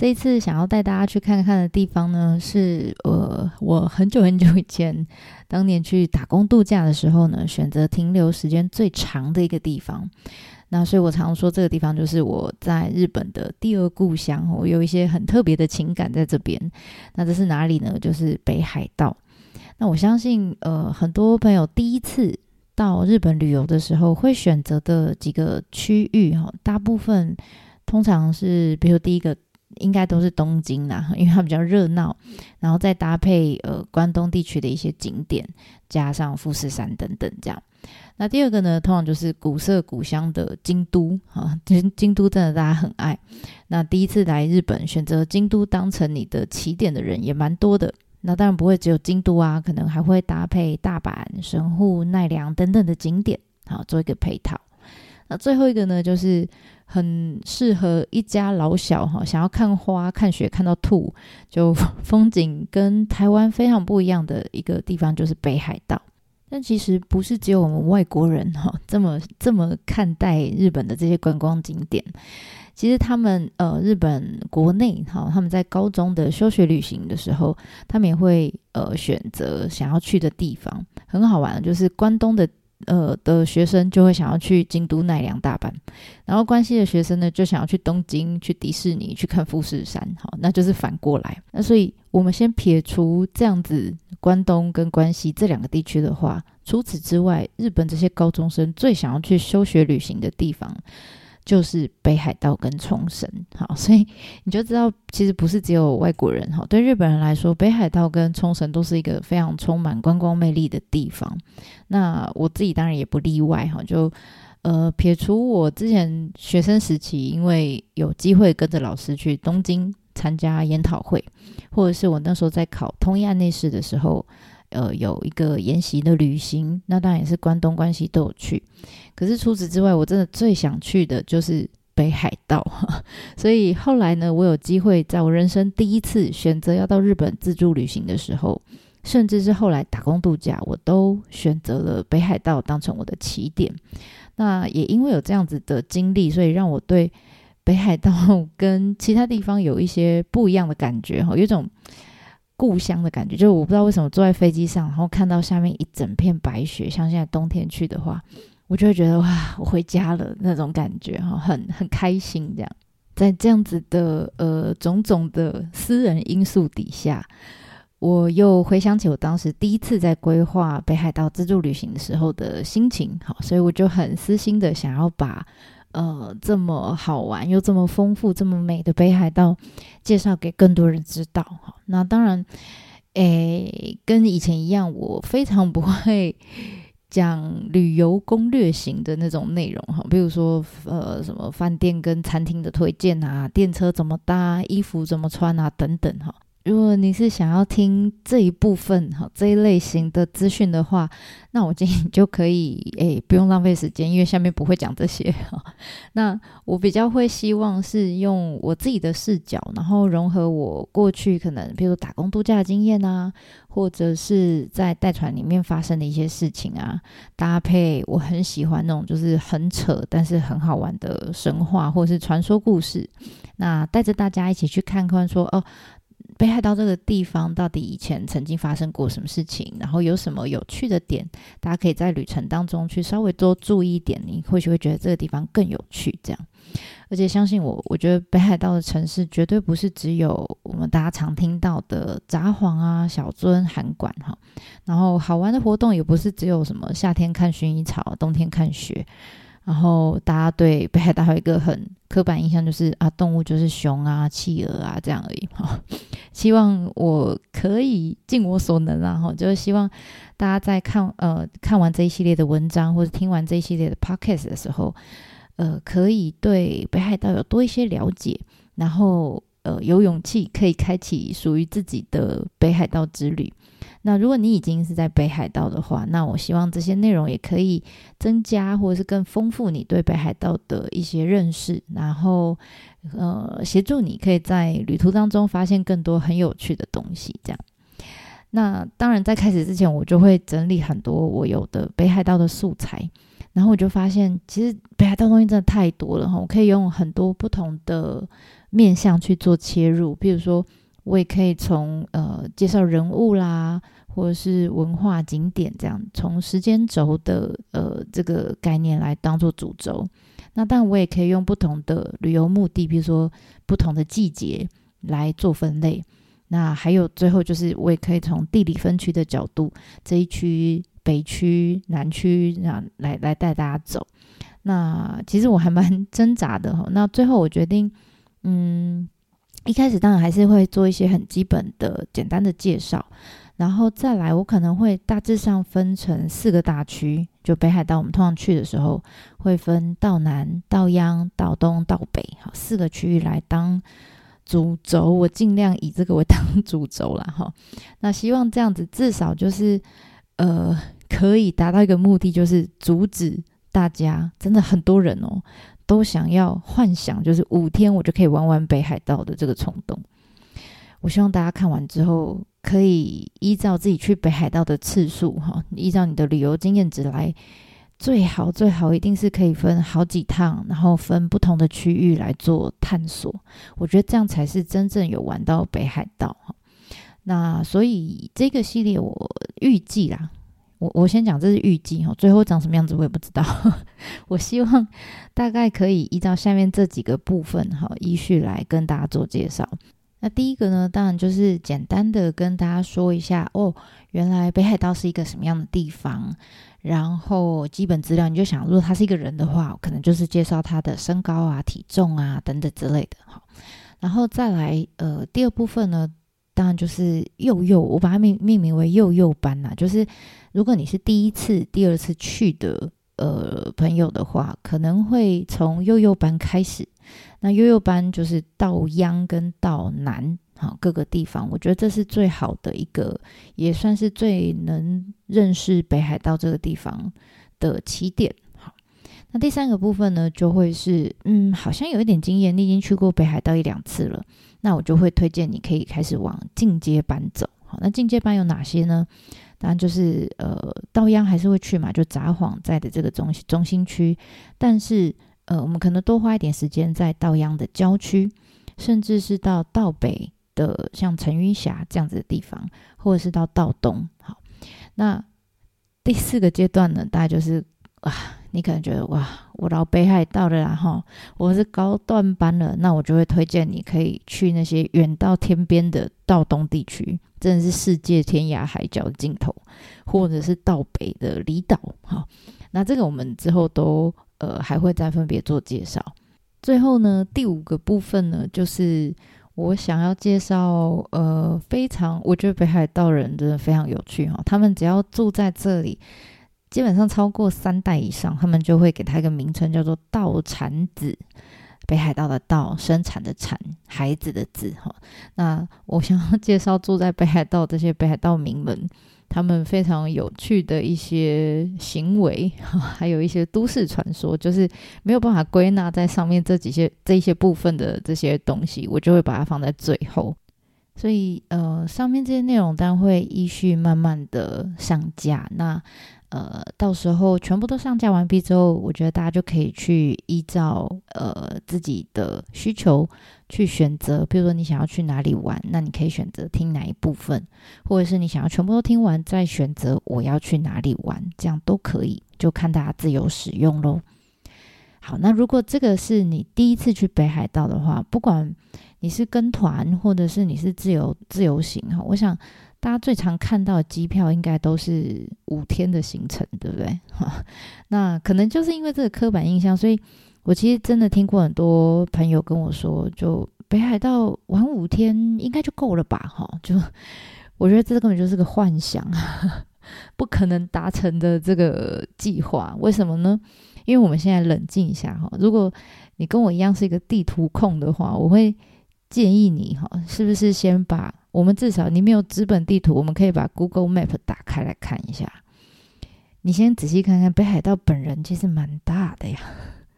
这一次想要带大家去看看的地方呢，是呃，我很久很久以前当年去打工度假的时候呢，选择停留时间最长的一个地方。那所以，我常说这个地方就是我在日本的第二故乡，我有一些很特别的情感在这边。那这是哪里呢？就是北海道。那我相信，呃，很多朋友第一次到日本旅游的时候，会选择的几个区域，哈，大部分通常是，比如第一个。应该都是东京啦，因为它比较热闹，然后再搭配呃关东地区的一些景点，加上富士山等等这样。那第二个呢，通常就是古色古香的京都啊，京京都真的大家很爱。那第一次来日本，选择京都当成你的起点的人也蛮多的。那当然不会只有京都啊，可能还会搭配大阪、神户、奈良等等的景点，好做一个配套。那最后一个呢，就是。很适合一家老小哈，想要看花、看雪、看到吐，就 风景跟台湾非常不一样的一个地方，就是北海道。但其实不是只有我们外国人哈这么这么看待日本的这些观光景点。其实他们呃，日本国内哈，他们在高中的休学旅行的时候，他们也会呃选择想要去的地方，很好玩，就是关东的。呃的学生就会想要去京都、奈良、大阪，然后关西的学生呢就想要去东京、去迪士尼、去看富士山，好，那就是反过来。那所以我们先撇除这样子关东跟关西这两个地区的话，除此之外，日本这些高中生最想要去休学旅行的地方。就是北海道跟冲绳，好，所以你就知道，其实不是只有外国人，哈，对日本人来说，北海道跟冲绳都是一个非常充满观光魅力的地方。那我自己当然也不例外，哈，就呃，撇除我之前学生时期，因为有机会跟着老师去东京参加研讨会，或者是我那时候在考通译案内试的时候。呃，有一个研习的旅行，那当然也是关东、关西都有去。可是除此之外，我真的最想去的就是北海道。所以后来呢，我有机会在我人生第一次选择要到日本自助旅行的时候，甚至是后来打工度假，我都选择了北海道当成我的起点。那也因为有这样子的经历，所以让我对北海道 跟其他地方有一些不一样的感觉，哈，有种。故乡的感觉，就是我不知道为什么坐在飞机上，然后看到下面一整片白雪，像现在冬天去的话，我就会觉得哇，我回家了那种感觉哈，很很开心这样。在这样子的呃种种的私人因素底下，我又回想起我当时第一次在规划北海道自助旅行的时候的心情，好，所以我就很私心的想要把。呃，这么好玩又这么丰富、这么美的北海道，介绍给更多人知道哈。那当然，诶，跟以前一样，我非常不会讲旅游攻略型的那种内容哈。比如说，呃，什么饭店跟餐厅的推荐啊，电车怎么搭，衣服怎么穿啊，等等哈。如果你是想要听这一部分哈，这一类型的资讯的话，那我建议你就可以 诶，不用浪费时间，因为下面不会讲这些哈。那我比较会希望是用我自己的视角，然后融合我过去可能比如打工度假的经验啊，或者是在带团里面发生的一些事情啊，搭配我很喜欢那种就是很扯但是很好玩的神话或是传说故事，那带着大家一起去看看说哦。北海道这个地方到底以前曾经发生过什么事情？然后有什么有趣的点？大家可以在旅程当中去稍微多注意一点，你或许会觉得这个地方更有趣。这样，而且相信我，我觉得北海道的城市绝对不是只有我们大家常听到的札幌啊、小樽、函馆哈。然后好玩的活动也不是只有什么夏天看薰衣草，冬天看雪。然后大家对 北海道还有一个很刻板印象，就是啊，动物就是熊啊、企鹅啊这样而已哈。希望我可以尽我所能啊，哈，就是希望大家在看呃看完这一系列的文章或者听完这一系列的 podcast 的时候，呃，可以对北海道有多一些了解，然后呃有勇气可以开启属于自己的北海道之旅。那如果你已经是在北海道的话，那我希望这些内容也可以增加或者是更丰富你对北海道的一些认识，然后呃协助你可以在旅途当中发现更多很有趣的东西。这样，那当然在开始之前，我就会整理很多我有的北海道的素材，然后我就发现其实北海道东西真的太多了哈，我可以用很多不同的面向去做切入，比如说。我也可以从呃介绍人物啦，或者是文化景点这样，从时间轴的呃这个概念来当做主轴。那当然我也可以用不同的旅游目的，比如说不同的季节来做分类。那还有最后就是我也可以从地理分区的角度，这一区北区、南区这样来来带大家走。那其实我还蛮 挣扎的哈。那最后我决定，嗯。一开始当然还是会做一些很基本的、简单的介绍，然后再来，我可能会大致上分成四个大区。就北海道，我们通常去的时候会分道南、道央、道东、道北，好，四个区域来当主轴。我尽量以这个为当主轴啦。哈。那希望这样子至少就是呃，可以达到一个目的，就是阻止大家真的很多人哦。都想要幻想，就是五天我就可以玩完北海道的这个冲动。我希望大家看完之后，可以依照自己去北海道的次数，哈，依照你的旅游经验值来，最好最好一定是可以分好几趟，然后分不同的区域来做探索。我觉得这样才是真正有玩到北海道哈。那所以这个系列我预计啦。我我先讲，这是预计哈，最后长什么样子我也不知道。我希望大概可以依照下面这几个部分哈，依序来跟大家做介绍。那第一个呢，当然就是简单的跟大家说一下哦，原来北海道是一个什么样的地方。然后基本资料，你就想，如果他是一个人的话，可能就是介绍他的身高啊、体重啊等等之类的哈。然后再来，呃，第二部分呢，当然就是幼幼，我把它命命名为幼幼班呐，就是。如果你是第一次、第二次去的呃朋友的话，可能会从幼幼班开始。那幼幼班就是道央跟道南，好，各个地方，我觉得这是最好的一个，也算是最能认识北海道这个地方的起点。那第三个部分呢，就会是嗯，好像有一点经验，你已经去过北海道一两次了，那我就会推荐你可以开始往进阶班走。好，那进阶班有哪些呢？当然就是呃，道央还是会去嘛，就札幌在的这个中心中心区，但是呃，我们可能多花一点时间在道央的郊区，甚至是到道北的像层云峡这样子的地方，或者是到道东。好，那第四个阶段呢，大概就是啊，你可能觉得哇，我到北海道了啦哈，我是高段班了，那我就会推荐你可以去那些远到天边的道东地区。真的是世界天涯海角的尽头，或者是道北的离岛，哈，那这个我们之后都呃还会再分别做介绍。最后呢，第五个部分呢，就是我想要介绍呃非常，我觉得北海道人真的非常有趣哈，他们只要住在这里，基本上超过三代以上，他们就会给他一个名称叫做道产子。北海道的道，生产的产，孩子的子哈。那我想要介绍住在北海道这些北海道名们，他们非常有趣的一些行为，还有一些都市传说，就是没有办法归纳在上面这几些这一些部分的这些东西，我就会把它放在最后。所以呃，上面这些内容当然会依序慢慢的上架。那呃，到时候全部都上架完毕之后，我觉得大家就可以去依照呃自己的需求去选择。比如说你想要去哪里玩，那你可以选择听哪一部分，或者是你想要全部都听完再选择我要去哪里玩，这样都可以，就看大家自由使用喽。好，那如果这个是你第一次去北海道的话，不管你是跟团或者是你是自由自由行哈，我想。大家最常看到的机票应该都是五天的行程，对不对？哈，那可能就是因为这个刻板印象，所以我其实真的听过很多朋友跟我说，就北海道玩五天应该就够了吧？哈，就 我觉得这根本就是个幻想，不可能达成的这个计划。为什么呢？因为我们现在冷静一下哈，如果你跟我一样是一个地图控的话，我会建议你哈，是不是先把我们至少你没有资本地图，我们可以把 Google Map 打开来看一下。你先仔细看看北海道本人，其实蛮大的呀。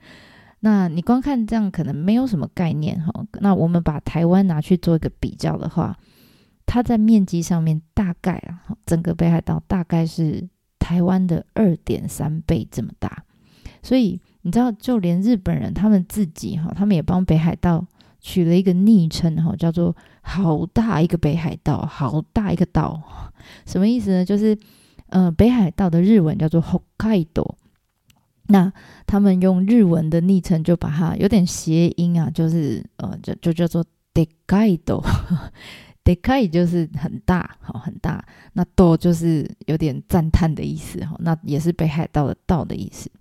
那你光看这样可能没有什么概念哈。那我们把台湾拿去做一个比较的话，它在面积上面大概啊，整个北海道大概是台湾的二点三倍这么大。所以你知道，就连日本人他们自己哈，他们也帮北海道取了一个昵称哈，叫做“好大一个北海道，好大一个岛”。什么意思呢？就是呃，北海道的日文叫做北海道。那他们用日文的昵称就把它有点谐音啊，就是呃，就就叫做でかいど，でかい就是很大，好很大。那ど就是有点赞叹的意思哈，那也是北海道的道的意思。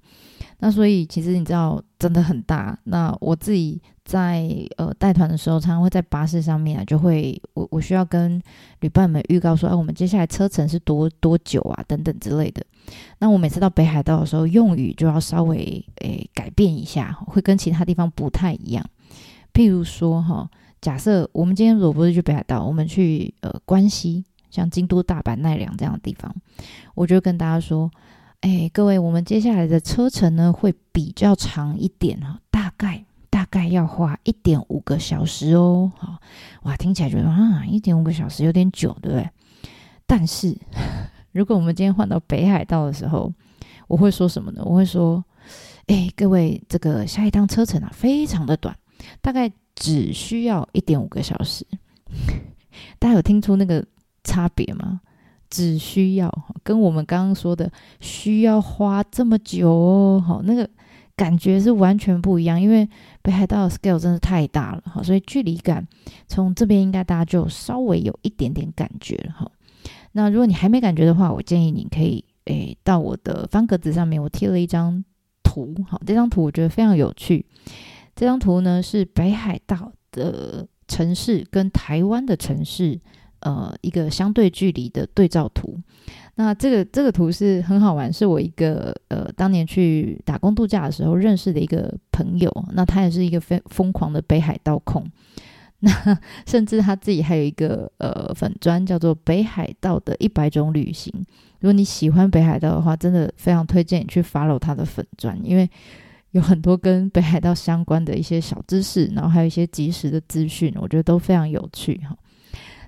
那所以其实你知道真的很大。那我自己 在呃带团的时候，常常会在巴士上面啊，就会我我需要跟旅伴们预告说，哎，我们接下来车程是多多久啊，等等之类的。那我每次到北海道的时候，用语就要稍微诶改变一下，会跟其他地方不太一样。譬如说哈，假设我们今天如果不是去北海道，我们去呃关西，像京都、大阪、奈良这样的地方，我就跟大家说。哎，各位，我们接下来的车程呢会比较长一点哈，大概大概要花一点五个小时哦。好，哇，听起来觉得啊，一点五个小时有点久，对不对？但是 如果我们今天换到北海道的时候，我会说什么呢？我会说，哎，各位，这个下一趟车程啊，非常的短，大概只需要一点五个小时。大家有听出那个差别吗？只需要跟我们刚刚说的需要花这么久哦，好，那个感觉是完全不一样，因为北海道的 scale 真的太大了，哈，所以距离感从这边应该大家就稍微有一点点感觉了，哈。那如果你还没感觉的话，我建议你可以诶到我的方格子上面，我贴了一张图，好，这张图我觉得非常有趣。这张图呢是北海道的城市跟台湾的城市。呃，一个相对距离的对照图。那这个这个图是很好玩，是我一个呃当年去打工度假的时候认识的一个朋友。那他也是一个非疯狂的北海道控。那甚至他自己还有一个呃粉砖叫做北海道的一百种旅行。如果你喜欢北海道的话，真的非常推荐你去 follow 他的粉砖，因为有很多跟北海道相关的一些小知识，然后还有一些即时的资讯，我觉得都非常有趣哈。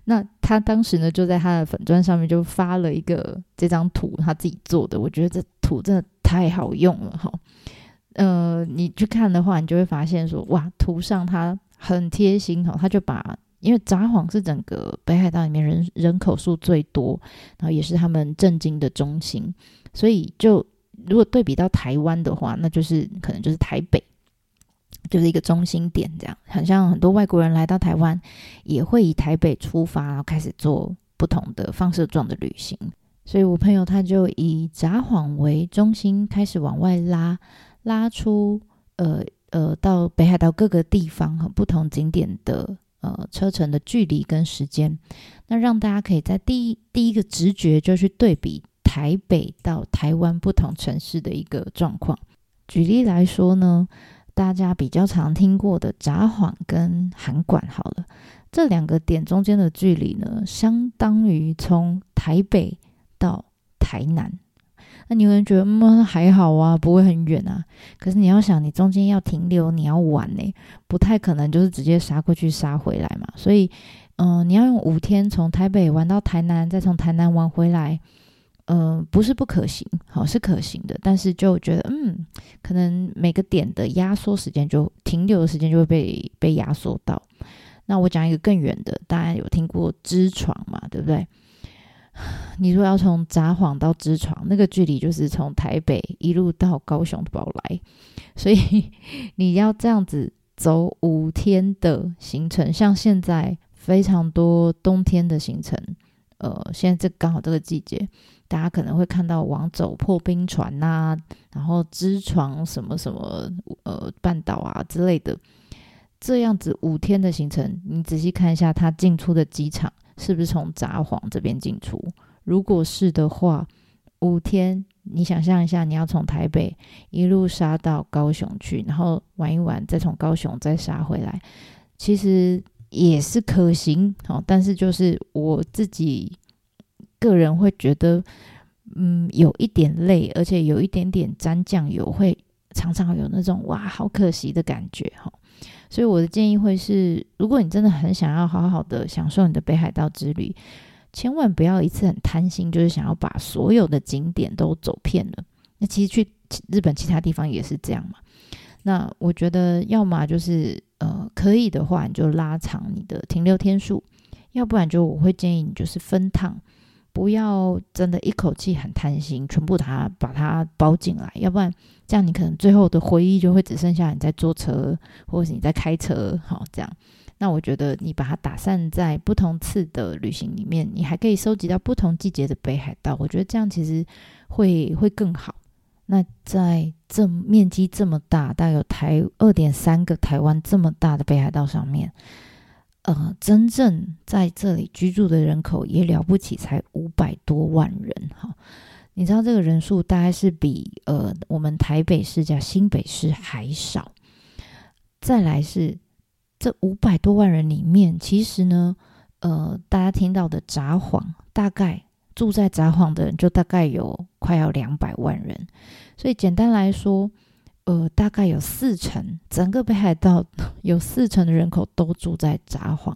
那他当时呢，就在他的粉砖上面就发了一个这张图，他自己做的。我觉得这图真的太好用了哈。呃，你去看的话，你就会发现说，哇，图上他很贴心哈，他就把，因为札幌是整个北海道里面人人口数最多，然后也是他们政经的中心，所以就如果对比到台湾的话，那就是可能就是台北。就是一个中心点，这样很像很多外国人来到台湾，也会以台北出发，然后开始做不同的放射状的旅行。所以我朋友他就以札幌为中心，开始往外拉，拉出呃呃到北海道各个地方和不同景点的呃车程的距离跟时间，那让大家可以在第一第一个直觉就去对比台北到台湾不同城市的一个状况。举例来说呢。大家比较常听过的札幌跟函馆，好了，这两个点中间的距离呢，相当于从台北到台南。那你会觉得，嗯，还好啊，不会很远啊。可是你要想，你中间要停留，你要玩呢，不太可能就是直接杀过去杀回来嘛。所以，嗯、你要用五天从台北玩到台南，再从台南玩回来。嗯、不是不可行，好，是可行的，但是就觉得，嗯，可能每个点的压缩时间就停留的时间就会被被压缩到。那我讲一个更远的，大家有听过知床嘛？对不对？你说要从札幌到知床，那个距离就是从台北一路到高雄的宝来，所以 你要这样子走五天的行程，像现在非常多冬天的行程。呃，现在这刚好这个季节，大家可能会看到往走破冰船呐、然后支床什么什么呃半岛啊之类的，这样子五天的行程，你仔细看一下它进出的机场是不是从札幌这边进出？如果是的话，五天你想象一下，你要从台北一路杀到高雄去，然后玩一玩，再从高雄再杀回来，其实。也是可行，好，但是就是我自己个人会觉得，嗯，有一点累，而且有一点点沾酱油，会常常有那种哇，好可惜的感觉，哈。所以我的建议会是，如果你真的很想要好好的享受你的北海道之旅，千万不要一次很贪心，就是想要把所有的景点都走遍了。那其实去日本其他地方也是这样嘛。那我觉得，要么就是呃，可以的话，你就拉长你的停留天数；要不然就我会建议你就是分趟，不要真的一口气很贪心，全部它把它包进来。要不然这样你可能最后的回忆就会只剩下你在坐车，或者是你在开车，好这样。那我觉得你把它打散在不同次的旅行里面，你还可以收集到不同季节的北海道。我觉得这样其实会会更好。那在这面积这么大，大概有台二点三个台湾这么大的北海道上面，呃，真正在这里居住的人口也了不起，才五百多万人哈。你知道这个人数大概是比呃我们台北市加新北市还少。再来是这五百多万人里面，其实呢，呃，大家听到的札幌大概。住在札幌的人就大概有快要两百万人，所以简单来说，呃，大概有四成，整个北海道有四成的人口都住在札幌。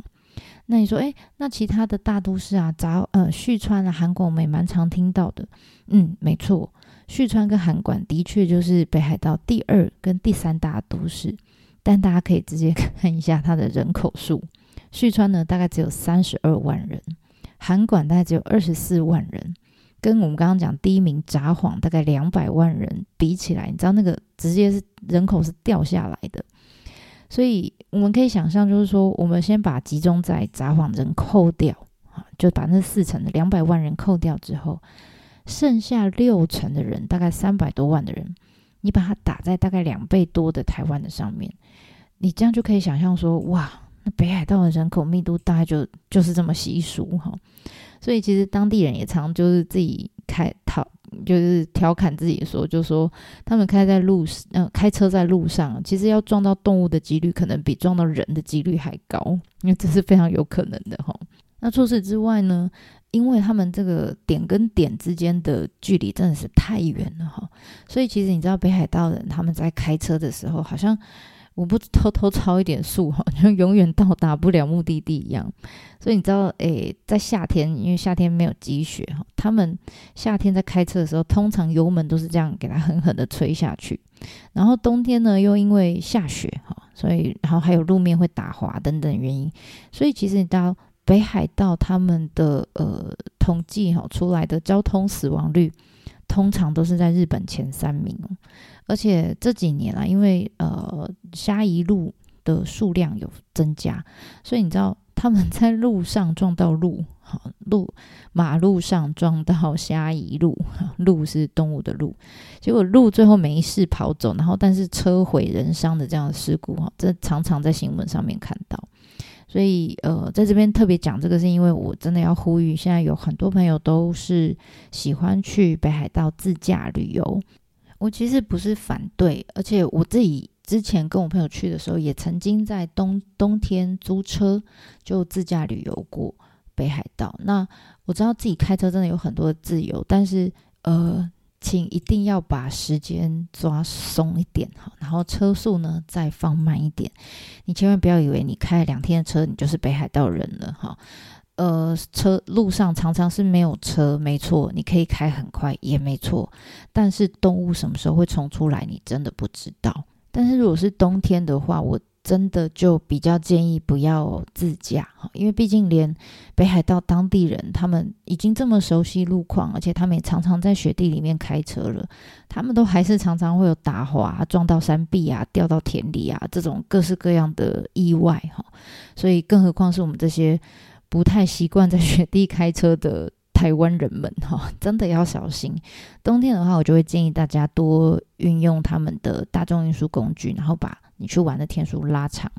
那你说，诶，那其他的大都市啊，札呃旭川啊、函馆，我们也蛮常听到的。嗯，没错，旭川跟函馆的确就是北海道第二跟第三大都市，但大家可以直接 看一下它的人口数，旭川呢大概只有三十二万人。函馆大概只有二十四万人，跟我们刚刚讲第一名札幌大概两百万人比起来，你知道那个直接是人口是掉下来的。所以我们可以想象，就是说，我们先把集中在札幌人扣掉，啊，就把那四成的两百万人扣掉之后，剩下六成的人，大概三百多万的人，你把它打在大概两倍多的台湾的上面，你这样就可以想象说，哇。那北海道的人口密度大概就就是这么稀疏哈，所以其实当地人也常就是自己开讨，就是调侃自己说，就说他们开在路，嗯、呃，开车在路上，其实要撞到动物的几率可能比撞到人的几率还高，因 为这是非常有可能的哈。那除此之外呢，因为他们这个点跟点之间的距离真的是太远了哈，所以其实你知道北海道人他们在开车的时候好像。我不偷偷超一点速哈，就永远到达不了目的地一样。所以你知道，诶，在夏天，因为夏天没有积雪哈，他们夏天在开车的时候，通常油门都是这样给它狠狠的吹下去。然后冬天呢，又因为下雪哈，所以然后还有路面会打滑等等原因，所以其实你到北海道他们的呃统计哈出来的交通死亡率，通常都是在日本前三名。而且这几年啊，因为呃虾夷路的数量有增加，所以你知道他们在路上撞到鹿，好路马路上撞到虾夷鹿，鹿是动物的鹿，结果鹿最后没事跑走，然后但是车毁人伤的这样的事故哈，这常常在新闻上面看到。所以呃，在这边特别讲这个，是因为我真的要呼吁，现在有很多朋友都是喜欢去北海道自驾旅游。我其实不是反对，而且我自己之前跟我朋友去的时候，也曾经在冬冬天租车就自驾旅游过北海道。那我知道自己开车真的有很多的自由，但是呃，请一定要把时间抓松一点哈，然后车速呢再放慢一点。你千万不要以为你开了两天的车，你就是北海道人了哈。呃，车路上常常是没有车，没错，你可以开很快，也没错。但是动物什么时候会冲出来，你真的不知道。但是如果是冬天的话，我真的就比较建议不要自驾哈，因为毕竟连北海道当地人他们已经这么熟悉路况，而且他们也常常在雪地里面开车了，他们都还是常常会有打滑、撞到山壁啊、掉到田里啊这种各式各样的意外哈。所以更何况是我们这些。不太习惯在雪地开车的台湾人们哈，真的要小心。冬天的话，我就会建议大家多运用他们的大众运输工具，然后把你去玩的天数拉长，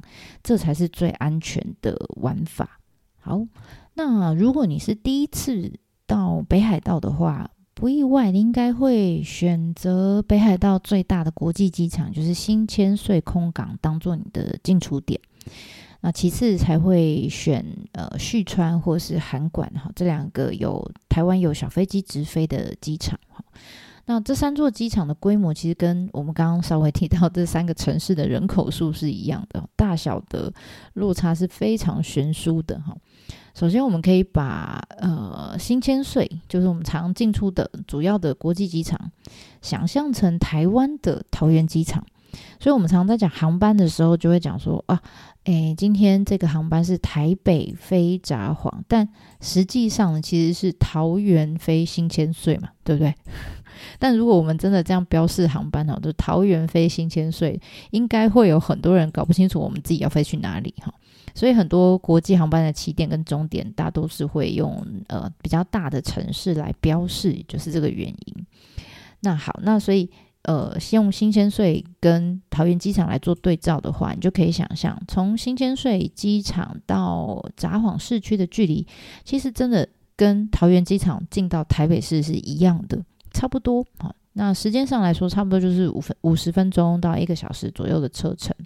这才是最安全的玩法。好，那如果你是第一次到北海道的话，不意外，你应该会选择北海道最大的国际机场，就是新千岁空港，当做你的进出点。那其次才会选呃旭川或是函馆哈，这两个有台湾有小飞机直飞的机场哈。那这三座机场的规模其实跟我们刚刚稍微提到这三个城市的人口数是一样的，大小的落差是非常悬殊的哈。首先，我们可以把呃新千岁，就是我们常进出的主要的国际机场，想象成台湾的桃园机场。所以，我们常常在讲航班的时候，就会讲说啊，诶，今天这个航班是台北飞札幌，但实际上其实是桃园飞新千岁嘛，对不对？但如果我们真的这样标示航班哦，就桃园飞新千岁，应该会有很多人搞不清楚我们自己要飞去哪里哈。所以很多国际航班的起点跟终点，大都是会用呃比较大的城市来标示，就是这个原因。那好，那所以呃，用新千岁跟桃园机场来做对照的话，你就可以想象，从新千岁机场到札幌市区的距离，其实真的跟桃园机场进到台北市是一样的，差不多。好，那时间上来说，差不多就是五分五十分钟到一个小时左右的车程。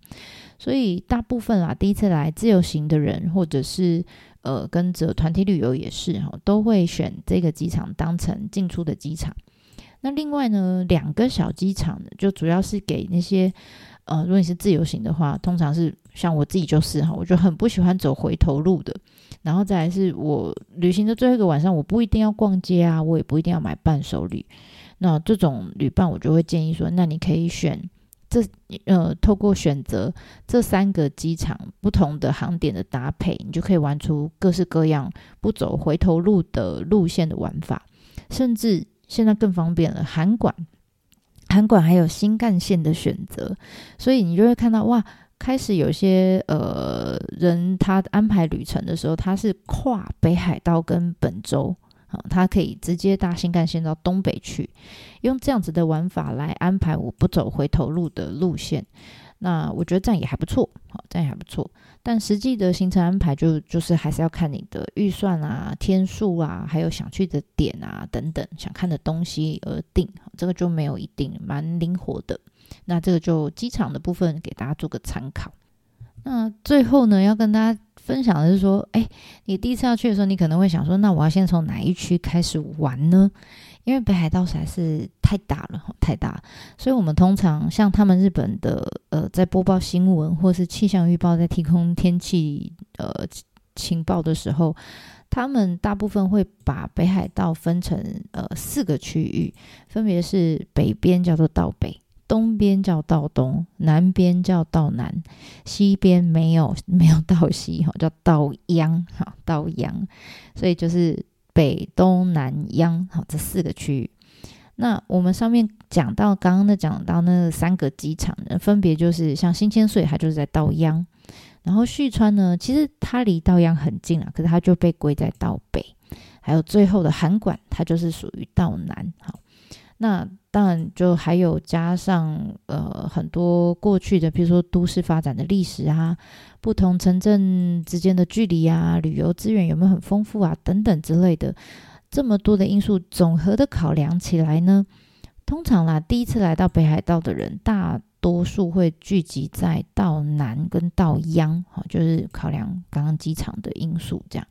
所以大部分啊，第一次来自由行的人，或者是呃跟着团体旅游也是哈，都会选这个机场当成进出的机场。那另外呢，两个小机场，就主要是给那些呃，如果你是自由行的话，通常是像我自己就是哈，我就很不喜欢走回头路的。然后再来是我旅行的最后一个晚上，我不一定要逛街啊，我也不一定要买伴手礼。那这种旅伴，我就会建议说，那你可以选。这呃，透过选择这三个机场不同的航点的搭配，你就可以玩出各式各样不走回头路的路线的玩法。甚至现在更方便了，函馆，函馆还有新干线的选择，所以你就会看到哇，开始有些呃人他安排旅程的时候，他是跨北海道跟本州。他可以直接搭新干线到东北去，用这样子的玩法来安排我不走回头路的路线。那我觉得这样也还不错，好，这样也还不错。但实际的行程安排就就是还是要看你的预算啊、天数啊，还有想去的点啊等等，想看的东西而定。这个就没有一定，蛮灵活的。那这个就机场的部分给大家做个参考。那最后呢，要跟大家分享的是说，哎，你第一次要去的时候，你可能会想说，那我要先从哪一区开始玩呢？因为北海道实在是太大了，太大，所以我们通常像他们日本的，呃，在播报新闻或是气象预报，在提供天气呃情报的时候，他们大部分会把北海道分成呃四个区域，分别是北边叫做道北。东边叫道东，南边叫道南，西边没有没有道西哈，叫道央哈，道央，所以就是北东南央好这四个区域。那我们上面讲到刚刚的讲到那三个机场呢，分别就是像新千岁，它就是在道央，然后旭川呢，其实它离道央很近啊，可是它就被归在道北，还有最后的函馆，它就是属于道南好。那当然，就还有加上呃很多过去的，比如说都市发展的历史啊，不同城镇之间的距离啊，旅游资源有没有很丰富啊，等等之类的，这么多的因素总和的考量起来呢，通常啦，第一次来到北海道的人，大多数会聚集在道南跟道央，哈，就是考量刚刚机场的因素这样。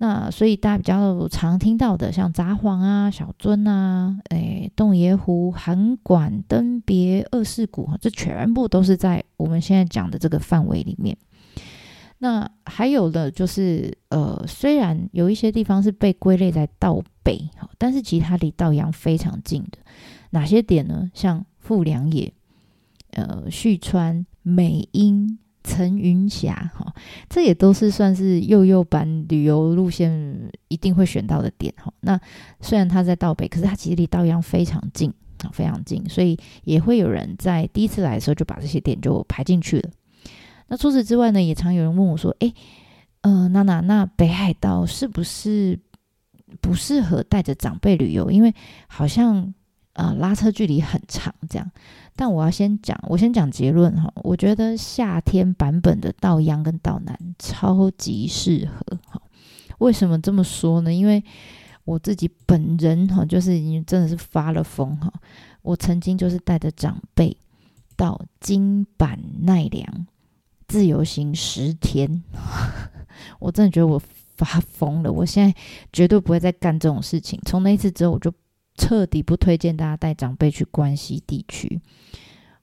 那所以大家比较常听到的，像札幌啊、小樽啊、诶洞爷湖、函馆、登别、二世谷，这全部都是在我们现在讲的这个范围里面。那还有的就是，呃，虽然有一些地方是被归类在道北，但是其实它离道央非常近的。哪些点呢？像富良野、呃旭川、美瑛。层云峡，哈，这也都是算是幼幼班旅游路线一定会选到的点，哈。那虽然它在道北，可是它其实离道央非常近啊，非常近，所以也会有人在第一次来的时候就把这些点就排进去了。那除此之外呢，也常有人问我说：“诶，呃，娜娜，那北海道是不是不适合带着长辈旅游？因为好像……”啊、拉车距离很长，这样。但我要先讲，我先讲结论哈。我觉得夏天版本的道央跟道南超级适合哈。为什么这么说呢？因为我自己本人哈，就是已经真的是发了疯哈。我曾经就是带着长辈到京阪奈良自由行十天，我真的觉得我发疯了。我现在绝对不会再干这种事情。从那一次之后，我就彻底不推荐大家带长辈去关西地区。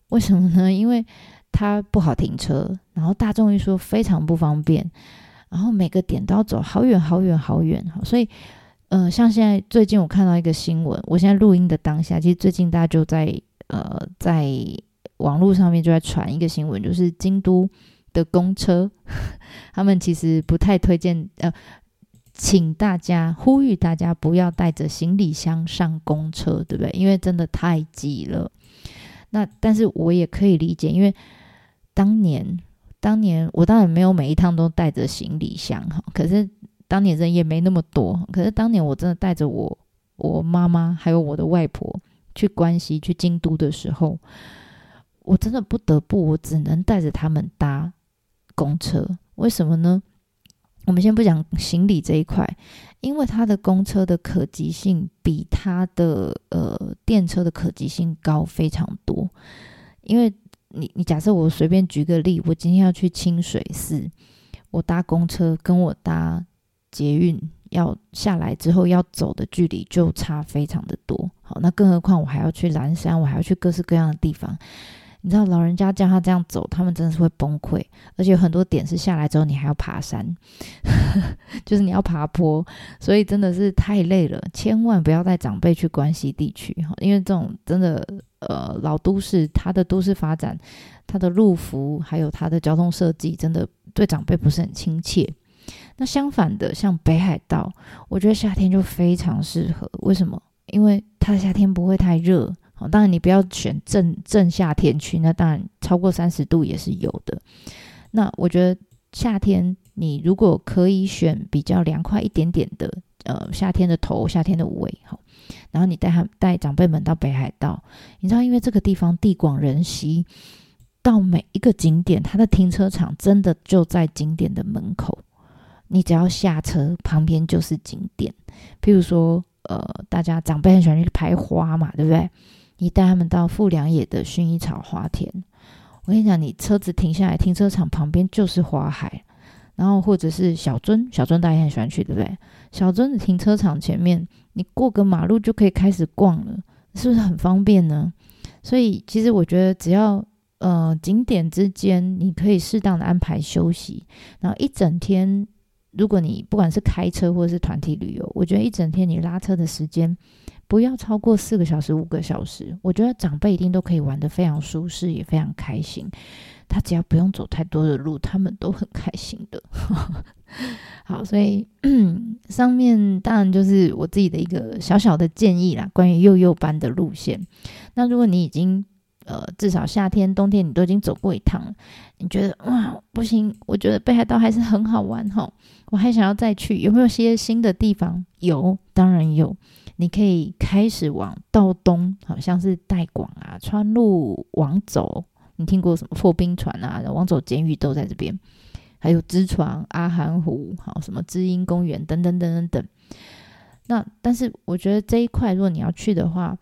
为什么呢？因为它不好停车，然后大众运输非常不方便，然后每个点都要走好远好远好远。所以，呃，像现在最近我看到一个新闻，我现在录音的当下，其实最近大家就在呃在网络上面就在传一个新闻，就是京都的公车，他们其实不太推荐，呃，请大家呼吁大家不要带着行李箱上公车，对不对？因为真的太挤了。那但是我也可以理解，因为当年当年我当然没有每一趟都带着行李箱哈，可是当年人也没那么多，可是当年我真的带着我我妈妈还有我的外婆去关西去京都的时候，我真的不得不，我只能带着他们搭公车。为什么呢？我们先不讲行李这一块，因为它的公车的可及性比它的呃电车的可及性高非常多。因为你你假设我随便举个例，我今天要去清水寺，我搭公车跟我搭捷运要下来之后要走的距离就差非常的多。好，那更何况我还要去岚山，我还要去各式各样的地方。你知道老人家叫他这样走，他们真的是会崩溃，而且很多点是下来之后你还要爬山，就是你要爬坡，所以真的是太累了。千万不要带长辈去关西地区哈，因为这种真的呃老都市，它的都市发展、它的路幅还有它的交通设计，真的对长辈不是很亲切。那相反的，像北海道，我觉得夏天就非常适合。为什么？因为它的夏天不会太热。好，当然你不要选正正夏天去，那当然超过三十度也是有的。那我觉得夏天你如果可以选比较凉快一点点的，呃，夏天的头，夏天的尾，好，然后你带他带长辈们到北海道，你知道，因为这个地方地广人稀，到每一个景点，它的停车场真的就在景点的门口，你只要下车，旁边就是景点。譬如说，呃，大家长辈很喜欢去拍花嘛，对不对？你带他们到富良野的薰衣草花田，我跟你讲，你车子停下来，停车场旁边就是花海，然后或者是小樽，小樽大家也很喜欢去，对不对？小樽的停车场前面，你过个马路就可以开始逛了，是不是很方便呢？所以其实我觉得，只要呃景点之间你可以适当的安排休息，然后一整天，如果你不管是开车或者是团体旅游，我觉得一整天你拉车的时间。不要超过四个小时、五个小时，我觉得长辈一定都可以玩得非常舒适，也非常开心。他只要不用走太多的路，他们都很开心的。好，所以 上面当然就是我自己的一个小小的建议啦，关于幼幼班的路线。那如果你已经呃至少夏天、冬天你都已经走过一趟了，你觉得哇不行，我觉得北海道还是很好玩哈，我还想要再去，有没有些新的地方？有，当然有。你可以开始往道东，好像是带广啊、川路往走。你听过什么破冰船啊？往走监狱都在这边，还有知床、阿寒湖，好什么知音公园等等等等等。那但是我觉得这一块，如果你要去的话，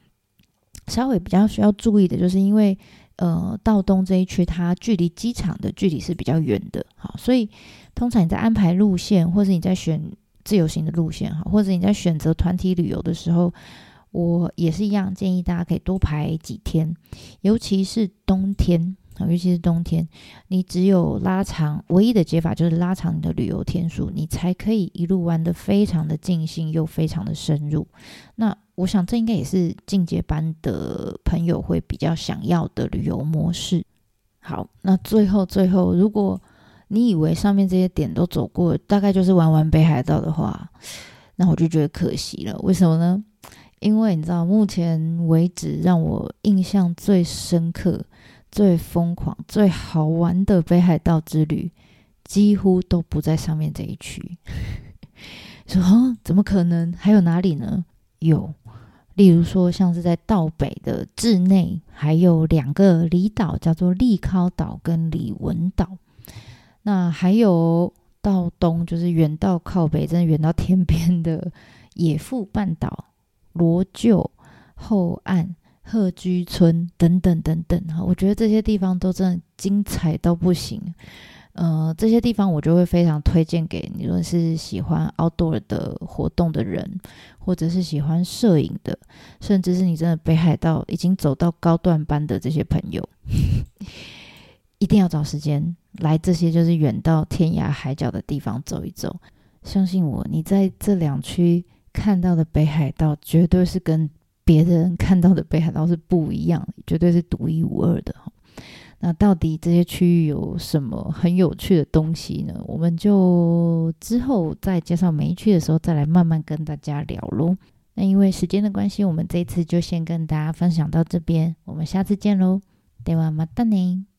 稍微比较需要注意的就是，因为呃道东这一区它距离机场的距离是比较远的，好，所以通常你在安排路线或者你在选。自由行的路线哈，或者你在选择团体旅游的时候，我也是一样建议大家可以多排几天，尤其是冬天啊，尤其是冬天，你只有拉长，唯一的解法就是拉长你的旅游天数，你才可以一路玩得非常的尽兴又非常的深入。那我想这应该也是进阶班的朋友会比较想要的旅游模式。好，那最后最后如果。你以为上面这些点都走过，大概就是玩完北海道的话，那我就觉得可惜了。为什么呢？因为你知道，目前为止让我印象最深刻、最疯狂、最好玩的北海道之旅，几乎都不在上面这一区。说啊，怎么可能？还有哪里呢？有，例如说，像是在道北的稚内，还有两个离岛，叫做利尻岛跟里文岛。那还有到东，就是远到靠北，真的远到天边的野富半岛、罗臼、后岸、鹤居村等等等等哈，我觉得这些地方都真的精彩到不行。呃，这些地方我就会非常推荐给你，如果是喜欢 outdoor 的活动的人，或者是喜欢摄影的，甚至是你真的北海道已经走到高段班的这些朋友，一定要找时间来这些就是远到天涯海角的地方走一走。相信我，你在这两区看到的北海道，绝对是跟别人看到的北海道是不一样，绝对是独一无二的。那到底这些区域有什么很有趣的东西呢？我们就之后再介绍每一区的时候，再来慢慢跟大家聊喽。那因为时间的关系，我们这一次就先跟大家分享到这边，我们下次见喽。ではまたね。